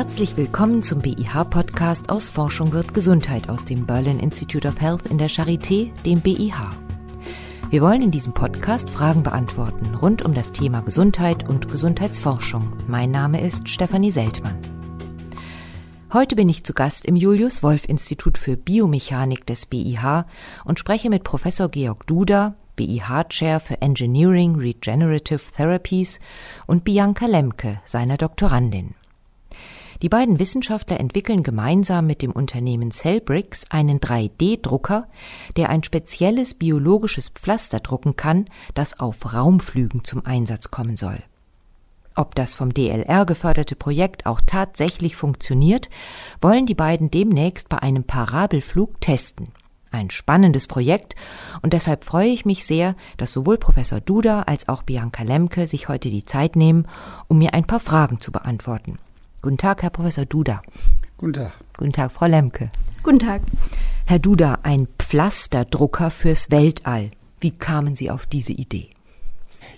Herzlich willkommen zum BIH-Podcast aus Forschung wird Gesundheit aus dem Berlin Institute of Health in der Charité, dem BIH. Wir wollen in diesem Podcast Fragen beantworten rund um das Thema Gesundheit und Gesundheitsforschung. Mein Name ist Stefanie Seltmann. Heute bin ich zu Gast im Julius Wolf Institut für Biomechanik des BIH und spreche mit Professor Georg Duda, BIH-Chair für Engineering Regenerative Therapies und Bianca Lemke, seiner Doktorandin. Die beiden Wissenschaftler entwickeln gemeinsam mit dem Unternehmen Cellbricks einen 3D-Drucker, der ein spezielles biologisches Pflaster drucken kann, das auf Raumflügen zum Einsatz kommen soll. Ob das vom DLR geförderte Projekt auch tatsächlich funktioniert, wollen die beiden demnächst bei einem Parabelflug testen. Ein spannendes Projekt und deshalb freue ich mich sehr, dass sowohl Professor Duda als auch Bianca Lemke sich heute die Zeit nehmen, um mir ein paar Fragen zu beantworten. Guten Tag, Herr Professor Duda. Guten Tag. Guten Tag, Frau Lemke. Guten Tag. Herr Duda, ein Pflasterdrucker fürs Weltall. Wie kamen Sie auf diese Idee?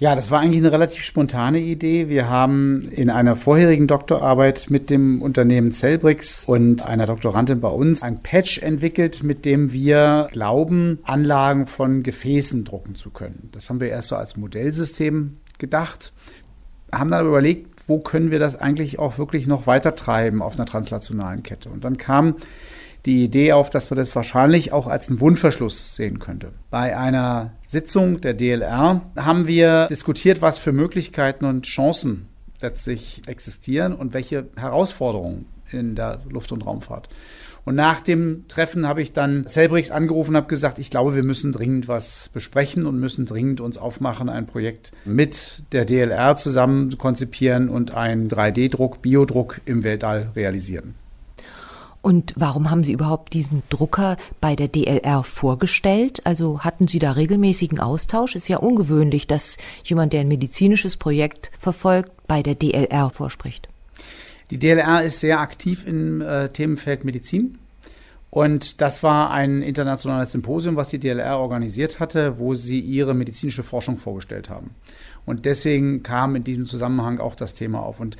Ja, das war eigentlich eine relativ spontane Idee. Wir haben in einer vorherigen Doktorarbeit mit dem Unternehmen Cellbricks und einer Doktorandin bei uns ein Patch entwickelt, mit dem wir glauben, Anlagen von Gefäßen drucken zu können. Das haben wir erst so als Modellsystem gedacht, haben dann überlegt, wo können wir das eigentlich auch wirklich noch weiter treiben auf einer translationalen Kette. Und dann kam die Idee auf, dass man das wahrscheinlich auch als einen Wundverschluss sehen könnte. Bei einer Sitzung der DLR haben wir diskutiert, was für Möglichkeiten und Chancen letztlich existieren und welche Herausforderungen in der Luft- und Raumfahrt. Und nach dem Treffen habe ich dann Celbrix angerufen und habe gesagt, ich glaube, wir müssen dringend was besprechen und müssen dringend uns aufmachen, ein Projekt mit der DLR zusammen zu konzipieren und einen 3D-Druck, Biodruck im Weltall realisieren. Und warum haben Sie überhaupt diesen Drucker bei der DLR vorgestellt? Also hatten Sie da regelmäßigen Austausch? Ist ja ungewöhnlich, dass jemand, der ein medizinisches Projekt verfolgt, bei der DLR vorspricht. Die DLR ist sehr aktiv im äh, Themenfeld Medizin. Und das war ein internationales Symposium, was die DLR organisiert hatte, wo sie ihre medizinische Forschung vorgestellt haben. Und deswegen kam in diesem Zusammenhang auch das Thema auf. Und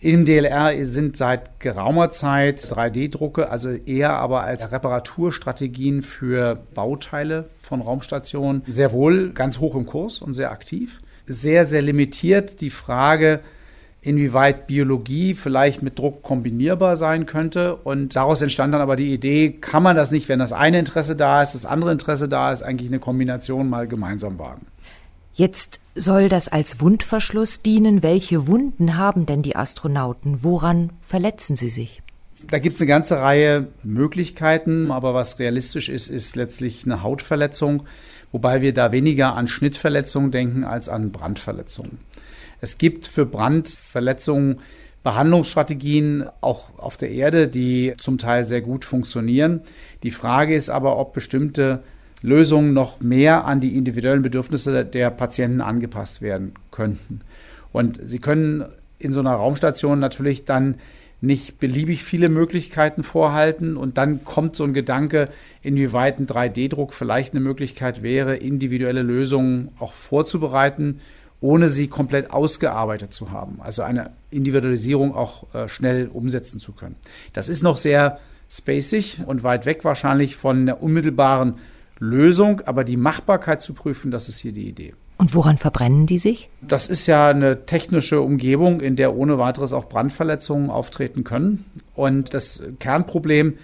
im DLR sind seit geraumer Zeit 3D-Drucke, also eher aber als Reparaturstrategien für Bauteile von Raumstationen, sehr wohl ganz hoch im Kurs und sehr aktiv. Sehr, sehr limitiert die Frage, inwieweit Biologie vielleicht mit Druck kombinierbar sein könnte. Und daraus entstand dann aber die Idee, kann man das nicht, wenn das eine Interesse da ist, das andere Interesse da ist, eigentlich eine Kombination mal gemeinsam wagen. Jetzt soll das als Wundverschluss dienen. Welche Wunden haben denn die Astronauten? Woran verletzen sie sich? Da gibt es eine ganze Reihe Möglichkeiten, aber was realistisch ist, ist letztlich eine Hautverletzung, wobei wir da weniger an Schnittverletzungen denken als an Brandverletzungen. Es gibt für Brandverletzungen Behandlungsstrategien auch auf der Erde, die zum Teil sehr gut funktionieren. Die Frage ist aber, ob bestimmte Lösungen noch mehr an die individuellen Bedürfnisse der Patienten angepasst werden könnten. Und sie können in so einer Raumstation natürlich dann nicht beliebig viele Möglichkeiten vorhalten und dann kommt so ein Gedanke, inwieweit ein 3D-Druck vielleicht eine Möglichkeit wäre, individuelle Lösungen auch vorzubereiten ohne sie komplett ausgearbeitet zu haben. Also eine Individualisierung auch äh, schnell umsetzen zu können. Das ist noch sehr spacig und weit weg wahrscheinlich von der unmittelbaren Lösung, aber die Machbarkeit zu prüfen, das ist hier die Idee. Und woran verbrennen die sich? Das ist ja eine technische Umgebung, in der ohne weiteres auch Brandverletzungen auftreten können. Und das Kernproblem ist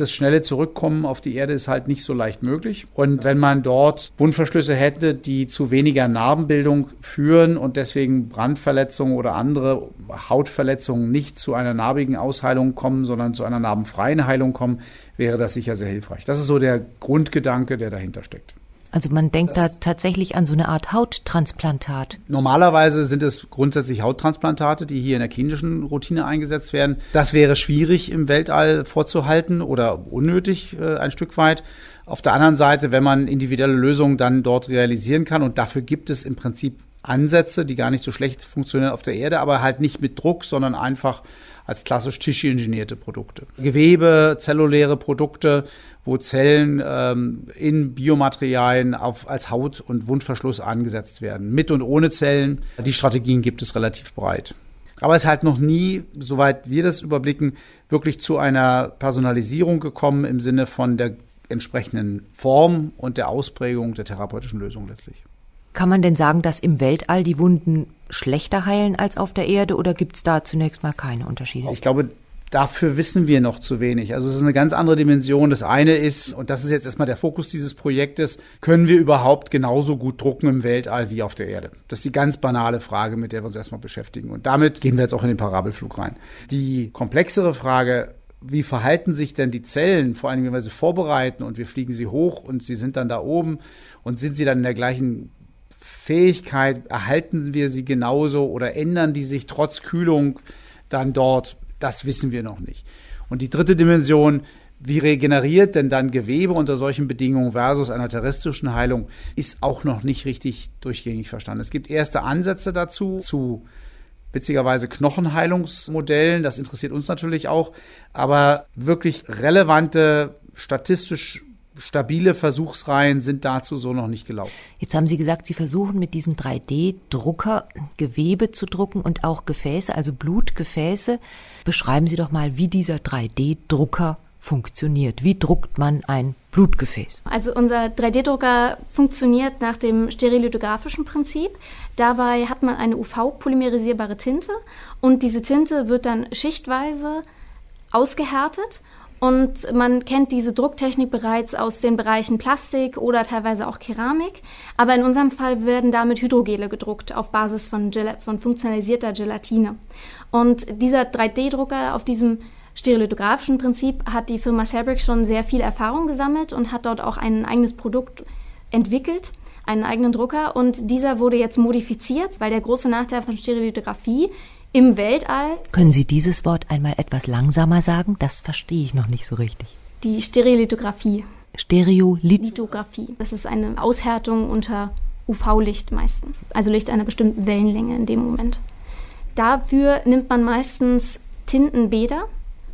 das schnelle Zurückkommen auf die Erde ist halt nicht so leicht möglich. Und wenn man dort Wundverschlüsse hätte, die zu weniger Narbenbildung führen und deswegen Brandverletzungen oder andere Hautverletzungen nicht zu einer narbigen Ausheilung kommen, sondern zu einer narbenfreien Heilung kommen, wäre das sicher sehr hilfreich. Das ist so der Grundgedanke, der dahinter steckt. Also man denkt da tatsächlich an so eine Art Hauttransplantat. Normalerweise sind es grundsätzlich Hauttransplantate, die hier in der klinischen Routine eingesetzt werden. Das wäre schwierig im Weltall vorzuhalten oder unnötig äh, ein Stück weit. Auf der anderen Seite, wenn man individuelle Lösungen dann dort realisieren kann und dafür gibt es im Prinzip Ansätze, die gar nicht so schlecht funktionieren auf der Erde, aber halt nicht mit Druck, sondern einfach als klassisch Tischi-ingenierte Produkte. Gewebe, zelluläre Produkte, wo Zellen ähm, in Biomaterialien auf, als Haut- und Wundverschluss angesetzt werden. Mit und ohne Zellen. Die Strategien gibt es relativ breit. Aber es ist halt noch nie, soweit wir das überblicken, wirklich zu einer Personalisierung gekommen im Sinne von der entsprechenden Form und der Ausprägung der therapeutischen Lösung letztlich. Kann man denn sagen, dass im Weltall die Wunden schlechter heilen als auf der Erde oder gibt es da zunächst mal keine Unterschiede? Ich glaube, dafür wissen wir noch zu wenig. Also es ist eine ganz andere Dimension. Das eine ist, und das ist jetzt erstmal der Fokus dieses Projektes, können wir überhaupt genauso gut drucken im Weltall wie auf der Erde? Das ist die ganz banale Frage, mit der wir uns erstmal beschäftigen. Und damit gehen wir jetzt auch in den Parabelflug rein. Die komplexere Frage, wie verhalten sich denn die Zellen, vor allem wenn wir sie vorbereiten und wir fliegen sie hoch und sie sind dann da oben und sind sie dann in der gleichen Fähigkeit, erhalten wir sie genauso oder ändern die sich trotz Kühlung dann dort? Das wissen wir noch nicht. Und die dritte Dimension, wie regeneriert denn dann Gewebe unter solchen Bedingungen versus einer terrestrischen Heilung, ist auch noch nicht richtig durchgängig verstanden. Es gibt erste Ansätze dazu, zu witzigerweise Knochenheilungsmodellen, das interessiert uns natürlich auch, aber wirklich relevante, statistisch stabile Versuchsreihen sind dazu so noch nicht gelaufen. Jetzt haben Sie gesagt, Sie versuchen mit diesem 3D-Drucker Gewebe zu drucken und auch Gefäße, also Blutgefäße. Beschreiben Sie doch mal, wie dieser 3D-Drucker funktioniert. Wie druckt man ein Blutgefäß? Also unser 3D-Drucker funktioniert nach dem stereolithografischen Prinzip. Dabei hat man eine UV-polymerisierbare Tinte und diese Tinte wird dann schichtweise ausgehärtet und man kennt diese Drucktechnik bereits aus den Bereichen Plastik oder teilweise auch Keramik. Aber in unserem Fall werden damit Hydrogele gedruckt auf Basis von, Gel von funktionalisierter Gelatine. Und dieser 3D-Drucker auf diesem stereolithografischen Prinzip hat die Firma Celbrick schon sehr viel Erfahrung gesammelt und hat dort auch ein eigenes Produkt entwickelt, einen eigenen Drucker. Und dieser wurde jetzt modifiziert, weil der große Nachteil von Stereolithografie im Weltall. Können Sie dieses Wort einmal etwas langsamer sagen? Das verstehe ich noch nicht so richtig. Die Stereolithografie. Stereolithografie. Das ist eine Aushärtung unter UV-Licht meistens. Also Licht einer bestimmten Wellenlänge in dem Moment. Dafür nimmt man meistens Tintenbäder.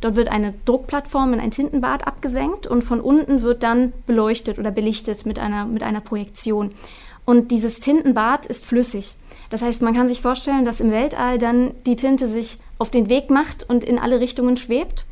Dort wird eine Druckplattform in ein Tintenbad abgesenkt und von unten wird dann beleuchtet oder belichtet mit einer, mit einer Projektion. Und dieses Tintenbad ist flüssig. Das heißt, man kann sich vorstellen, dass im Weltall dann die Tinte sich auf den Weg macht und in alle Richtungen schwebt.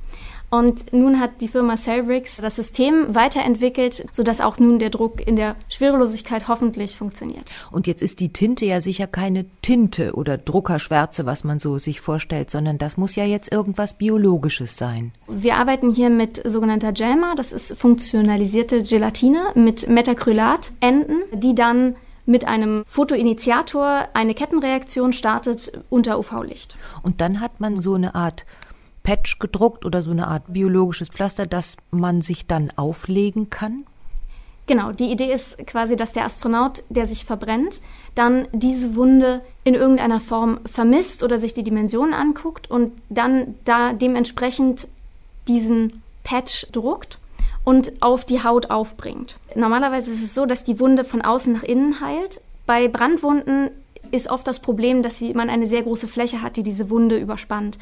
Und nun hat die Firma Cellbricks das System weiterentwickelt, sodass auch nun der Druck in der Schwerelosigkeit hoffentlich funktioniert. Und jetzt ist die Tinte ja sicher keine Tinte oder Druckerschwärze, was man so sich vorstellt, sondern das muss ja jetzt irgendwas Biologisches sein. Wir arbeiten hier mit sogenannter Gelma, das ist funktionalisierte Gelatine mit Metacrylat-Enden, die dann mit einem Fotoinitiator eine Kettenreaktion startet unter UV-Licht. Und dann hat man so eine Art Patch gedruckt oder so eine Art biologisches Pflaster, das man sich dann auflegen kann? Genau, die Idee ist quasi, dass der Astronaut, der sich verbrennt, dann diese Wunde in irgendeiner Form vermisst oder sich die Dimensionen anguckt und dann da dementsprechend diesen Patch druckt und auf die Haut aufbringt. Normalerweise ist es so, dass die Wunde von außen nach innen heilt. Bei Brandwunden ist oft das Problem, dass sie, man eine sehr große Fläche hat, die diese Wunde überspannt.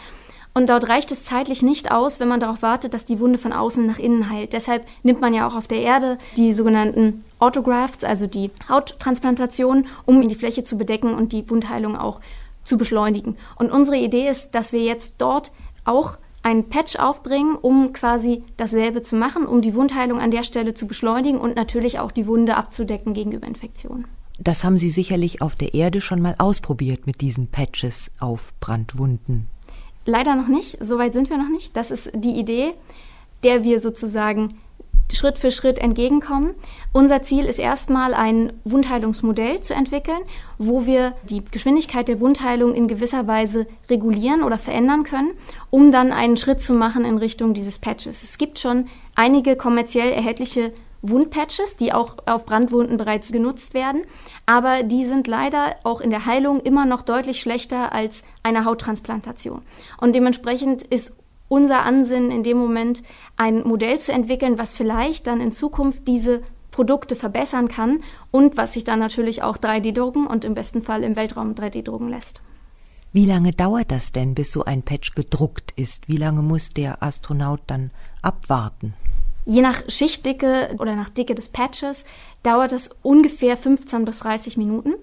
Und dort reicht es zeitlich nicht aus, wenn man darauf wartet, dass die Wunde von außen nach innen heilt. Deshalb nimmt man ja auch auf der Erde die sogenannten Autografts, also die Hauttransplantation, um die Fläche zu bedecken und die Wundheilung auch zu beschleunigen. Und unsere Idee ist, dass wir jetzt dort auch einen Patch aufbringen, um quasi dasselbe zu machen, um die Wundheilung an der Stelle zu beschleunigen und natürlich auch die Wunde abzudecken gegenüber Infektionen. Das haben Sie sicherlich auf der Erde schon mal ausprobiert mit diesen Patches auf Brandwunden. Leider noch nicht, soweit sind wir noch nicht. Das ist die Idee, der wir sozusagen Schritt für Schritt entgegenkommen. Unser Ziel ist erstmal ein Wundheilungsmodell zu entwickeln, wo wir die Geschwindigkeit der Wundheilung in gewisser Weise regulieren oder verändern können, um dann einen Schritt zu machen in Richtung dieses Patches. Es gibt schon einige kommerziell erhältliche Wundpatches, die auch auf Brandwunden bereits genutzt werden, aber die sind leider auch in der Heilung immer noch deutlich schlechter als eine Hauttransplantation. Und dementsprechend ist unser Ansinnen in dem Moment, ein Modell zu entwickeln, was vielleicht dann in Zukunft diese Produkte verbessern kann und was sich dann natürlich auch 3D-drucken und im besten Fall im Weltraum 3D-drucken lässt. Wie lange dauert das denn, bis so ein Patch gedruckt ist? Wie lange muss der Astronaut dann abwarten? Je nach Schichtdicke oder nach Dicke des Patches dauert es ungefähr 15 bis 30 Minuten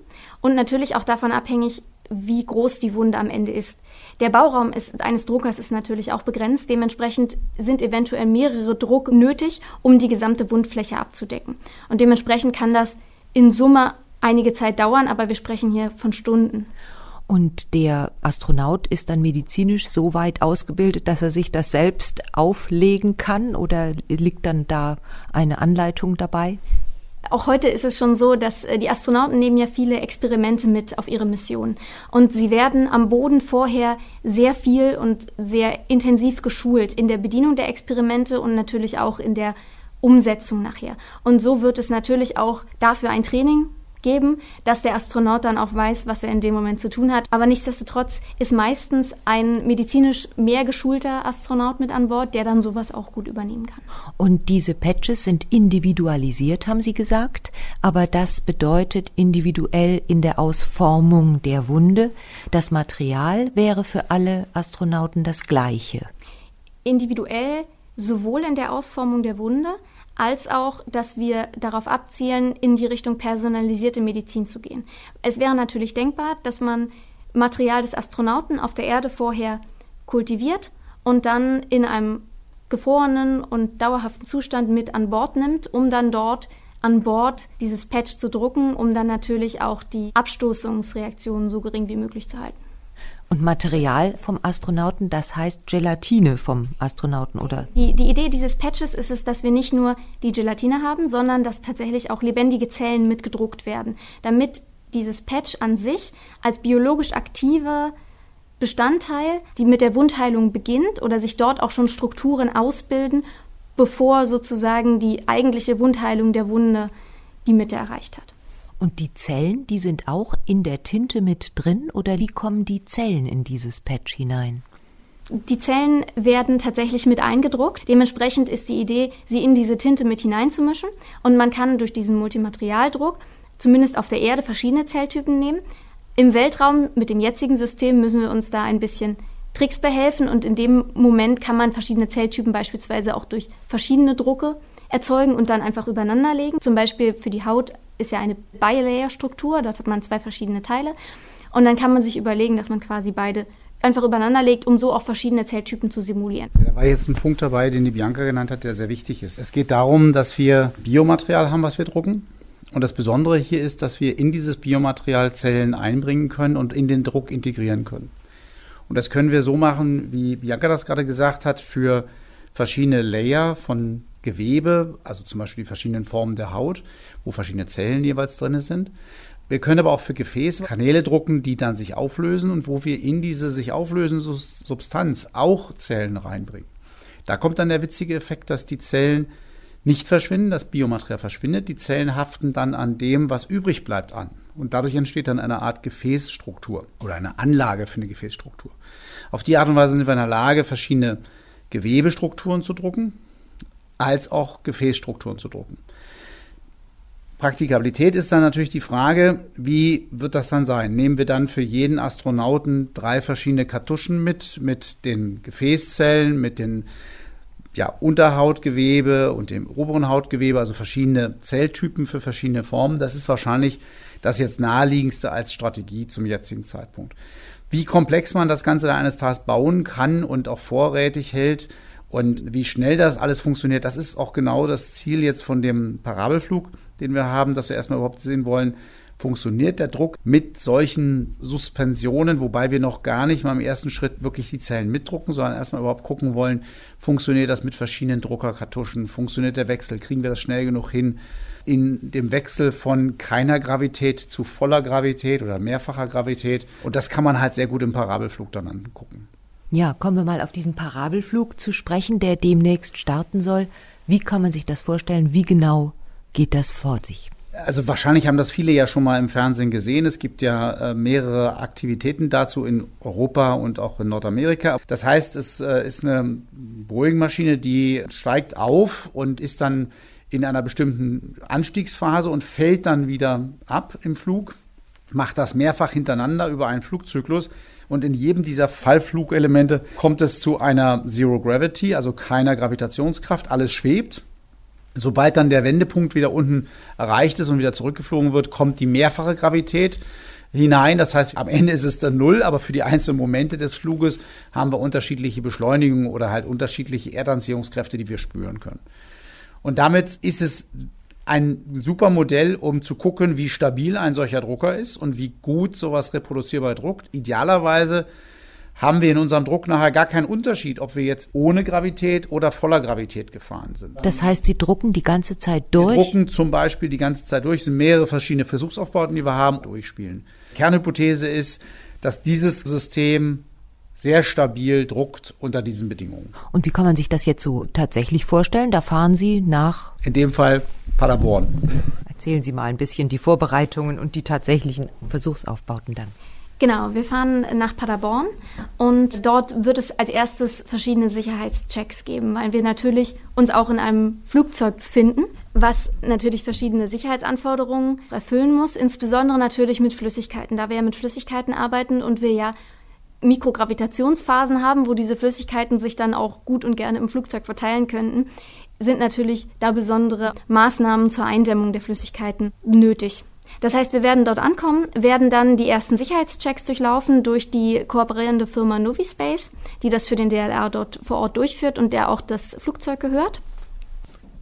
und natürlich auch davon abhängig, wie groß die Wunde am Ende ist. Der Bauraum ist, eines Druckers ist natürlich auch begrenzt. Dementsprechend sind eventuell mehrere Druck nötig, um die gesamte Wundfläche abzudecken. Und dementsprechend kann das in Summe einige Zeit dauern, aber wir sprechen hier von Stunden. Und der Astronaut ist dann medizinisch so weit ausgebildet, dass er sich das selbst auflegen kann oder liegt dann da eine Anleitung dabei? Auch heute ist es schon so, dass äh, die Astronauten nehmen ja viele Experimente mit auf ihre Mission. Und sie werden am Boden vorher sehr viel und sehr intensiv geschult in der Bedienung der Experimente und natürlich auch in der Umsetzung nachher. Und so wird es natürlich auch dafür ein Training geben, dass der Astronaut dann auch weiß, was er in dem Moment zu tun hat. Aber nichtsdestotrotz ist meistens ein medizinisch mehr geschulter Astronaut mit an Bord, der dann sowas auch gut übernehmen kann. Und diese Patches sind individualisiert, haben Sie gesagt, aber das bedeutet individuell in der Ausformung der Wunde. Das Material wäre für alle Astronauten das gleiche. Individuell sowohl in der Ausformung der Wunde, als auch, dass wir darauf abzielen, in die Richtung personalisierte Medizin zu gehen. Es wäre natürlich denkbar, dass man Material des Astronauten auf der Erde vorher kultiviert und dann in einem gefrorenen und dauerhaften Zustand mit an Bord nimmt, um dann dort an Bord dieses Patch zu drucken, um dann natürlich auch die Abstoßungsreaktionen so gering wie möglich zu halten. Und Material vom Astronauten, das heißt Gelatine vom Astronauten, oder? Die, die Idee dieses Patches ist es, dass wir nicht nur die Gelatine haben, sondern dass tatsächlich auch lebendige Zellen mitgedruckt werden, damit dieses Patch an sich als biologisch aktive Bestandteil, die mit der Wundheilung beginnt oder sich dort auch schon Strukturen ausbilden, bevor sozusagen die eigentliche Wundheilung der Wunde die Mitte erreicht hat. Und die Zellen, die sind auch in der Tinte mit drin oder wie kommen die Zellen in dieses Patch hinein? Die Zellen werden tatsächlich mit eingedruckt. Dementsprechend ist die Idee, sie in diese Tinte mit hineinzumischen. Und man kann durch diesen Multimaterialdruck zumindest auf der Erde verschiedene Zelltypen nehmen. Im Weltraum mit dem jetzigen System müssen wir uns da ein bisschen Tricks behelfen und in dem Moment kann man verschiedene Zelltypen beispielsweise auch durch verschiedene Drucke erzeugen und dann einfach übereinander legen. Zum Beispiel für die Haut ist ja eine Bilayer-Struktur, dort hat man zwei verschiedene Teile. Und dann kann man sich überlegen, dass man quasi beide einfach übereinander legt, um so auch verschiedene Zelltypen zu simulieren. Da war jetzt ein Punkt dabei, den die Bianca genannt hat, der sehr wichtig ist. Es geht darum, dass wir Biomaterial haben, was wir drucken. Und das Besondere hier ist, dass wir in dieses Biomaterial Zellen einbringen können und in den Druck integrieren können. Und das können wir so machen, wie Bianca das gerade gesagt hat, für verschiedene Layer von Gewebe, also zum Beispiel die verschiedenen Formen der Haut, wo verschiedene Zellen jeweils drin sind. Wir können aber auch für Gefäße Kanäle drucken, die dann sich auflösen und wo wir in diese sich auflösende Substanz auch Zellen reinbringen. Da kommt dann der witzige Effekt, dass die Zellen nicht verschwinden, das Biomaterial verschwindet, die Zellen haften dann an dem, was übrig bleibt, an. Und dadurch entsteht dann eine Art Gefäßstruktur oder eine Anlage für eine Gefäßstruktur. Auf die Art und Weise sind wir in der Lage, verschiedene Gewebestrukturen zu drucken, als auch Gefäßstrukturen zu drucken. Praktikabilität ist dann natürlich die Frage, wie wird das dann sein? Nehmen wir dann für jeden Astronauten drei verschiedene Kartuschen mit, mit den Gefäßzellen, mit den ja, Unterhautgewebe und dem oberen Hautgewebe, also verschiedene Zelltypen für verschiedene Formen. Das ist wahrscheinlich das jetzt naheliegendste als Strategie zum jetzigen Zeitpunkt. Wie komplex man das Ganze dann eines Tages bauen kann und auch vorrätig hält, und wie schnell das alles funktioniert, das ist auch genau das Ziel jetzt von dem Parabelflug, den wir haben, dass wir erstmal überhaupt sehen wollen, funktioniert der Druck mit solchen Suspensionen, wobei wir noch gar nicht mal im ersten Schritt wirklich die Zellen mitdrucken, sondern erstmal überhaupt gucken wollen, funktioniert das mit verschiedenen Druckerkartuschen, funktioniert der Wechsel, kriegen wir das schnell genug hin, in dem Wechsel von keiner Gravität zu voller Gravität oder mehrfacher Gravität. Und das kann man halt sehr gut im Parabelflug dann angucken. Ja, kommen wir mal auf diesen Parabelflug zu sprechen, der demnächst starten soll. Wie kann man sich das vorstellen? Wie genau geht das vor sich? Also wahrscheinlich haben das viele ja schon mal im Fernsehen gesehen. Es gibt ja äh, mehrere Aktivitäten dazu in Europa und auch in Nordamerika. Das heißt, es äh, ist eine Boeing-Maschine, die steigt auf und ist dann in einer bestimmten Anstiegsphase und fällt dann wieder ab im Flug, macht das mehrfach hintereinander über einen Flugzyklus. Und in jedem dieser Fallflugelemente kommt es zu einer Zero Gravity, also keiner Gravitationskraft. Alles schwebt. Sobald dann der Wendepunkt wieder unten erreicht ist und wieder zurückgeflogen wird, kommt die mehrfache Gravität. hinein. Das heißt, am Ende ist es dann null, aber für die einzelnen Momente des Fluges haben wir unterschiedliche Beschleunigungen oder halt unterschiedliche Erdanziehungskräfte, die wir spüren können. Und damit ist es ein super Modell, um zu gucken, wie stabil ein solcher Drucker ist und wie gut sowas reproduzierbar druckt. Idealerweise haben wir in unserem Druck nachher gar keinen Unterschied, ob wir jetzt ohne Gravität oder voller Gravität gefahren sind. Das heißt, Sie drucken die ganze Zeit durch? Wir drucken zum Beispiel die ganze Zeit durch. Es sind mehrere verschiedene Versuchsaufbauten, die wir haben, durchspielen. Kernhypothese ist, dass dieses System sehr stabil druckt unter diesen Bedingungen. Und wie kann man sich das jetzt so tatsächlich vorstellen? Da fahren Sie nach? In dem Fall Paderborn. Erzählen Sie mal ein bisschen die Vorbereitungen und die tatsächlichen Versuchsaufbauten dann. Genau, wir fahren nach Paderborn und dort wird es als erstes verschiedene Sicherheitschecks geben, weil wir natürlich uns auch in einem Flugzeug befinden, was natürlich verschiedene Sicherheitsanforderungen erfüllen muss, insbesondere natürlich mit Flüssigkeiten, da wir ja mit Flüssigkeiten arbeiten und wir ja Mikrogravitationsphasen haben, wo diese Flüssigkeiten sich dann auch gut und gerne im Flugzeug verteilen könnten, sind natürlich da besondere Maßnahmen zur Eindämmung der Flüssigkeiten nötig. Das heißt, wir werden dort ankommen, werden dann die ersten Sicherheitschecks durchlaufen durch die kooperierende Firma Novispace, die das für den DLR dort vor Ort durchführt und der auch das Flugzeug gehört.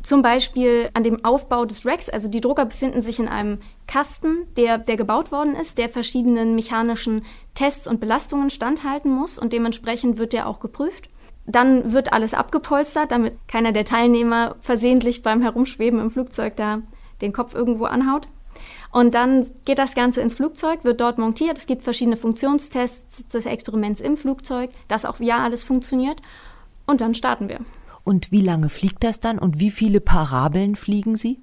Zum Beispiel an dem Aufbau des Racks, also die Drucker befinden sich in einem Kasten, der, der gebaut worden ist, der verschiedenen mechanischen Tests und Belastungen standhalten muss und dementsprechend wird der auch geprüft. Dann wird alles abgepolstert, damit keiner der Teilnehmer versehentlich beim Herumschweben im Flugzeug da den Kopf irgendwo anhaut. Und dann geht das Ganze ins Flugzeug, wird dort montiert. Es gibt verschiedene Funktionstests des Experiments im Flugzeug, dass auch ja alles funktioniert. Und dann starten wir. Und wie lange fliegt das dann und wie viele Parabeln fliegen Sie?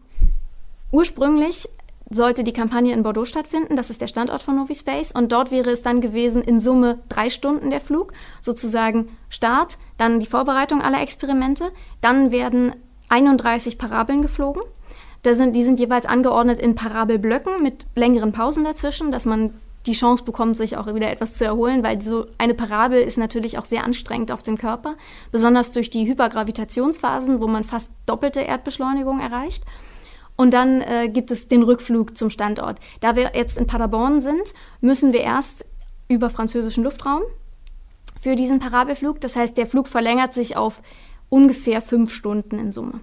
Ursprünglich sollte die Kampagne in Bordeaux stattfinden. Das ist der Standort von Novispace. Und dort wäre es dann gewesen in Summe drei Stunden der Flug, sozusagen Start, dann die Vorbereitung aller Experimente. Dann werden 31 Parabeln geflogen. Da sind, die sind jeweils angeordnet in Parabelblöcken mit längeren Pausen dazwischen, dass man die Chance bekommt, sich auch wieder etwas zu erholen, weil so eine Parabel ist natürlich auch sehr anstrengend auf den Körper, besonders durch die Hypergravitationsphasen, wo man fast doppelte Erdbeschleunigung erreicht. Und dann äh, gibt es den Rückflug zum Standort. Da wir jetzt in Paderborn sind, müssen wir erst über französischen Luftraum für diesen Parabelflug. Das heißt, der Flug verlängert sich auf ungefähr fünf Stunden in Summe.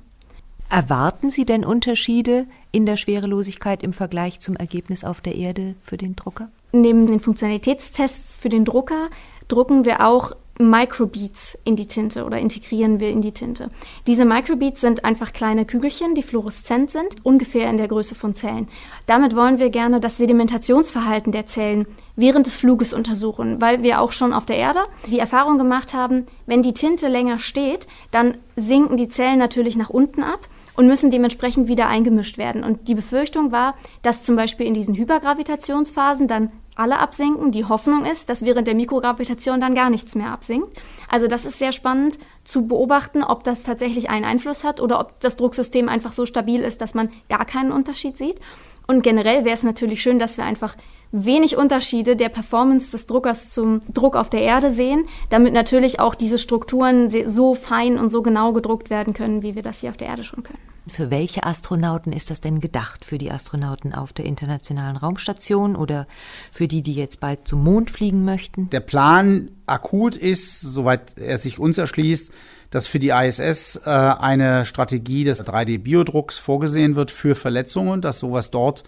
Erwarten Sie denn Unterschiede in der Schwerelosigkeit im Vergleich zum Ergebnis auf der Erde für den Drucker? Neben den Funktionalitätstests für den Drucker drucken wir auch Microbeats in die Tinte oder integrieren wir in die Tinte. Diese Microbeats sind einfach kleine Kügelchen, die fluoreszent sind, ungefähr in der Größe von Zellen. Damit wollen wir gerne das Sedimentationsverhalten der Zellen während des Fluges untersuchen, weil wir auch schon auf der Erde die Erfahrung gemacht haben, wenn die Tinte länger steht, dann sinken die Zellen natürlich nach unten ab und müssen dementsprechend wieder eingemischt werden. Und die Befürchtung war, dass zum Beispiel in diesen Hypergravitationsphasen dann alle absinken. Die Hoffnung ist, dass während der Mikrogravitation dann gar nichts mehr absinkt. Also das ist sehr spannend zu beobachten, ob das tatsächlich einen Einfluss hat oder ob das Drucksystem einfach so stabil ist, dass man gar keinen Unterschied sieht. Und generell wäre es natürlich schön, dass wir einfach wenig Unterschiede der Performance des Druckers zum Druck auf der Erde sehen, damit natürlich auch diese Strukturen so fein und so genau gedruckt werden können, wie wir das hier auf der Erde schon können. Für welche Astronauten ist das denn gedacht? Für die Astronauten auf der Internationalen Raumstation oder für die, die jetzt bald zum Mond fliegen möchten? Der Plan akut ist, soweit er sich uns erschließt, dass für die ISS äh, eine Strategie des 3D-Biodrucks vorgesehen wird für Verletzungen, dass sowas dort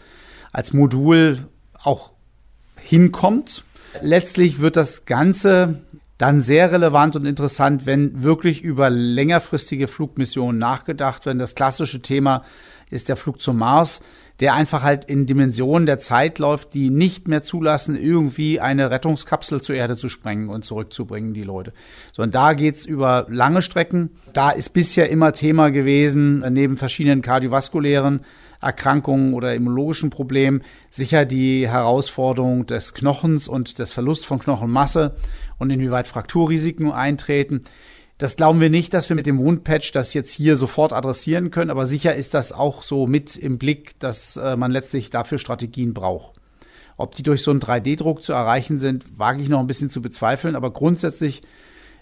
als Modul auch hinkommt. Letztlich wird das Ganze dann sehr relevant und interessant, wenn wirklich über längerfristige Flugmissionen nachgedacht wird. Das klassische Thema ist der Flug zum Mars, der einfach halt in Dimensionen der Zeit läuft, die nicht mehr zulassen, irgendwie eine Rettungskapsel zur Erde zu sprengen und zurückzubringen, die Leute. So, und da geht's über lange Strecken. Da ist bisher immer Thema gewesen, neben verschiedenen kardiovaskulären Erkrankungen oder immunologischen Problemen sicher die Herausforderung des Knochens und des Verlusts von Knochenmasse und inwieweit Frakturrisiken eintreten. Das glauben wir nicht, dass wir mit dem Woundpatch das jetzt hier sofort adressieren können, aber sicher ist das auch so mit im Blick, dass äh, man letztlich dafür Strategien braucht. Ob die durch so einen 3D-Druck zu erreichen sind, wage ich noch ein bisschen zu bezweifeln, aber grundsätzlich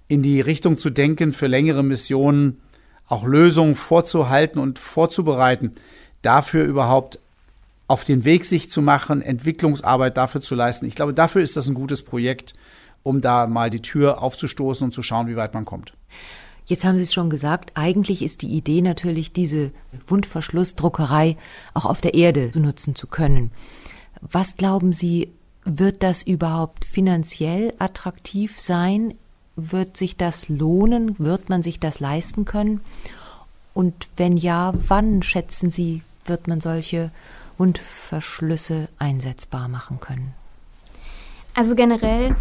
in die Richtung zu denken, für längere Missionen auch Lösungen vorzuhalten und vorzubereiten, dafür überhaupt auf den Weg sich zu machen, Entwicklungsarbeit dafür zu leisten. Ich glaube, dafür ist das ein gutes Projekt, um da mal die Tür aufzustoßen und zu schauen, wie weit man kommt. Jetzt haben Sie es schon gesagt, eigentlich ist die Idee natürlich, diese Wundverschlussdruckerei auch auf der Erde benutzen zu können. Was glauben Sie, wird das überhaupt finanziell attraktiv sein? Wird sich das lohnen? Wird man sich das leisten können? Und wenn ja, wann schätzen Sie, wird man solche Wundverschlüsse einsetzbar machen können? Also generell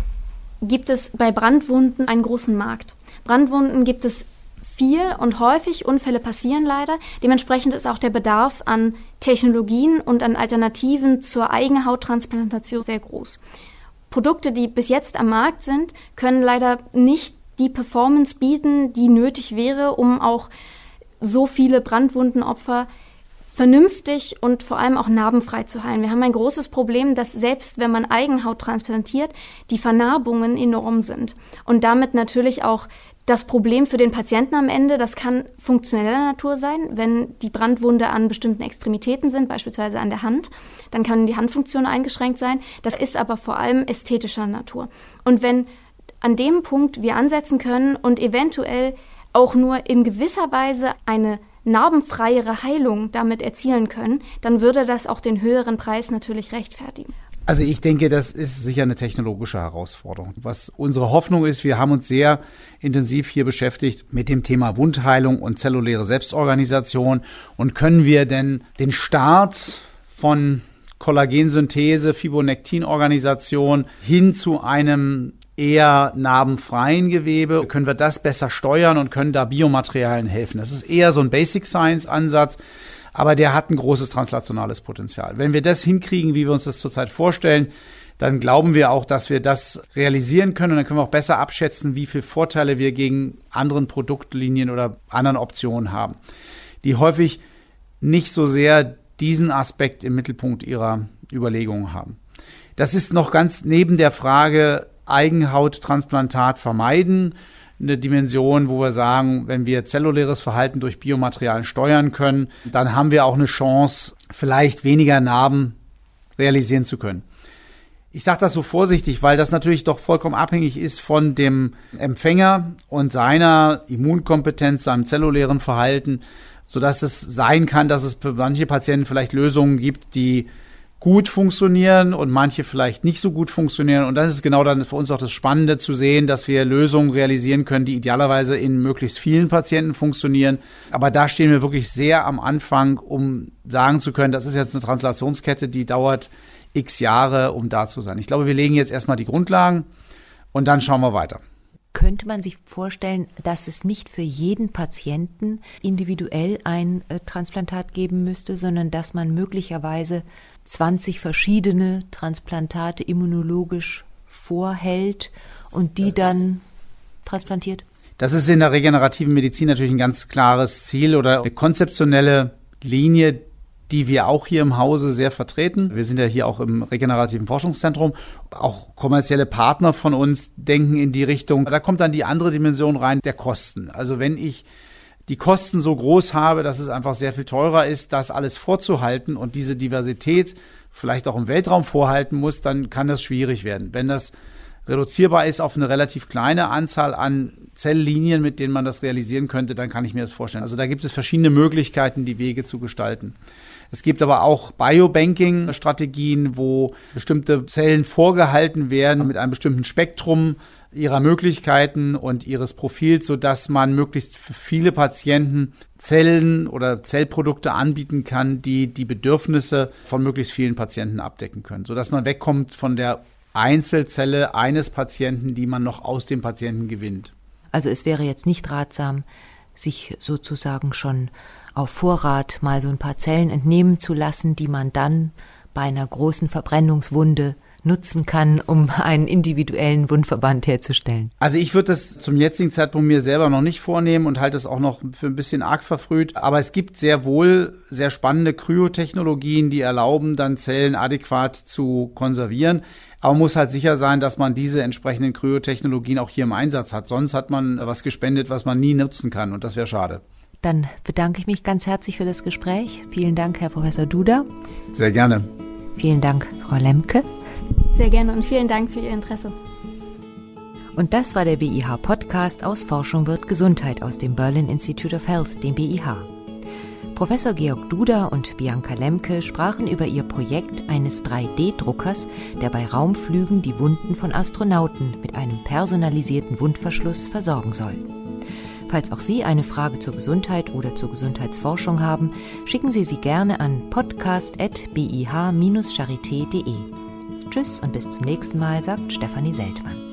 gibt es bei Brandwunden einen großen Markt. Brandwunden gibt es viel und häufig. Unfälle passieren leider. Dementsprechend ist auch der Bedarf an Technologien und an Alternativen zur Eigenhauttransplantation sehr groß. Produkte, die bis jetzt am Markt sind, können leider nicht die Performance bieten, die nötig wäre, um auch so viele Brandwundenopfer vernünftig und vor allem auch narbenfrei zu heilen. Wir haben ein großes Problem, dass selbst wenn man Eigenhaut transplantiert, die Vernarbungen enorm sind und damit natürlich auch das Problem für den Patienten am Ende, das kann funktioneller Natur sein, wenn die Brandwunde an bestimmten Extremitäten sind, beispielsweise an der Hand, dann kann die Handfunktion eingeschränkt sein. Das ist aber vor allem ästhetischer Natur. Und wenn an dem Punkt wir ansetzen können und eventuell auch nur in gewisser Weise eine narbenfreiere Heilung damit erzielen können, dann würde das auch den höheren Preis natürlich rechtfertigen. Also ich denke, das ist sicher eine technologische Herausforderung. Was unsere Hoffnung ist, wir haben uns sehr intensiv hier beschäftigt mit dem Thema Wundheilung und zelluläre Selbstorganisation. Und können wir denn den Start von Kollagensynthese, Fibonektinorganisation hin zu einem eher narbenfreien Gewebe, können wir das besser steuern und können da Biomaterialien helfen. Das ist eher so ein Basic Science Ansatz aber der hat ein großes translationales Potenzial. Wenn wir das hinkriegen, wie wir uns das zurzeit vorstellen, dann glauben wir auch, dass wir das realisieren können und dann können wir auch besser abschätzen, wie viele Vorteile wir gegen anderen Produktlinien oder anderen Optionen haben, die häufig nicht so sehr diesen Aspekt im Mittelpunkt ihrer Überlegungen haben. Das ist noch ganz neben der Frage Eigenhauttransplantat vermeiden eine Dimension, wo wir sagen, wenn wir zelluläres Verhalten durch Biomaterialien steuern können, dann haben wir auch eine Chance, vielleicht weniger Narben realisieren zu können. Ich sage das so vorsichtig, weil das natürlich doch vollkommen abhängig ist von dem Empfänger und seiner Immunkompetenz, seinem zellulären Verhalten, sodass es sein kann, dass es für manche Patienten vielleicht Lösungen gibt, die gut funktionieren und manche vielleicht nicht so gut funktionieren. Und das ist genau dann für uns auch das Spannende zu sehen, dass wir Lösungen realisieren können, die idealerweise in möglichst vielen Patienten funktionieren. Aber da stehen wir wirklich sehr am Anfang, um sagen zu können, das ist jetzt eine Translationskette, die dauert x Jahre, um da zu sein. Ich glaube, wir legen jetzt erstmal die Grundlagen und dann schauen wir weiter. Könnte man sich vorstellen, dass es nicht für jeden Patienten individuell ein äh, Transplantat geben müsste, sondern dass man möglicherweise 20 verschiedene Transplantate immunologisch vorhält und die das dann transplantiert? Das ist in der regenerativen Medizin natürlich ein ganz klares Ziel oder eine konzeptionelle Linie, die wir auch hier im Hause sehr vertreten. Wir sind ja hier auch im regenerativen Forschungszentrum. Auch kommerzielle Partner von uns denken in die Richtung. Da kommt dann die andere Dimension rein, der Kosten. Also wenn ich die Kosten so groß habe, dass es einfach sehr viel teurer ist, das alles vorzuhalten und diese Diversität vielleicht auch im Weltraum vorhalten muss, dann kann das schwierig werden. Wenn das reduzierbar ist auf eine relativ kleine Anzahl an Zelllinien, mit denen man das realisieren könnte, dann kann ich mir das vorstellen. Also da gibt es verschiedene Möglichkeiten, die Wege zu gestalten. Es gibt aber auch Biobanking-Strategien, wo bestimmte Zellen vorgehalten werden mit einem bestimmten Spektrum ihrer Möglichkeiten und ihres Profils, so dass man möglichst für viele Patienten Zellen oder Zellprodukte anbieten kann, die die Bedürfnisse von möglichst vielen Patienten abdecken können, so dass man wegkommt von der Einzelzelle eines Patienten, die man noch aus dem Patienten gewinnt. Also es wäre jetzt nicht ratsam, sich sozusagen schon auf Vorrat mal so ein paar Zellen entnehmen zu lassen, die man dann bei einer großen Verbrennungswunde nutzen kann, um einen individuellen Wundverband herzustellen? Also ich würde das zum jetzigen Zeitpunkt mir selber noch nicht vornehmen und halte es auch noch für ein bisschen arg verfrüht. Aber es gibt sehr wohl sehr spannende Kryotechnologien, die erlauben, dann Zellen adäquat zu konservieren. Aber man muss halt sicher sein, dass man diese entsprechenden Kryotechnologien auch hier im Einsatz hat. Sonst hat man was gespendet, was man nie nutzen kann und das wäre schade. Dann bedanke ich mich ganz herzlich für das Gespräch. Vielen Dank, Herr Professor Duda. Sehr gerne. Vielen Dank, Frau Lemke. Sehr gerne und vielen Dank für Ihr Interesse. Und das war der BIH Podcast aus Forschung wird Gesundheit aus dem Berlin Institute of Health, dem BIH. Professor Georg Duda und Bianca Lemke sprachen über ihr Projekt eines 3D-Druckers, der bei Raumflügen die Wunden von Astronauten mit einem personalisierten Wundverschluss versorgen soll. Falls auch Sie eine Frage zur Gesundheit oder zur Gesundheitsforschung haben, schicken Sie sie gerne an podcast.bih-charité.de. Tschüss und bis zum nächsten Mal, sagt Stefanie Seltmann.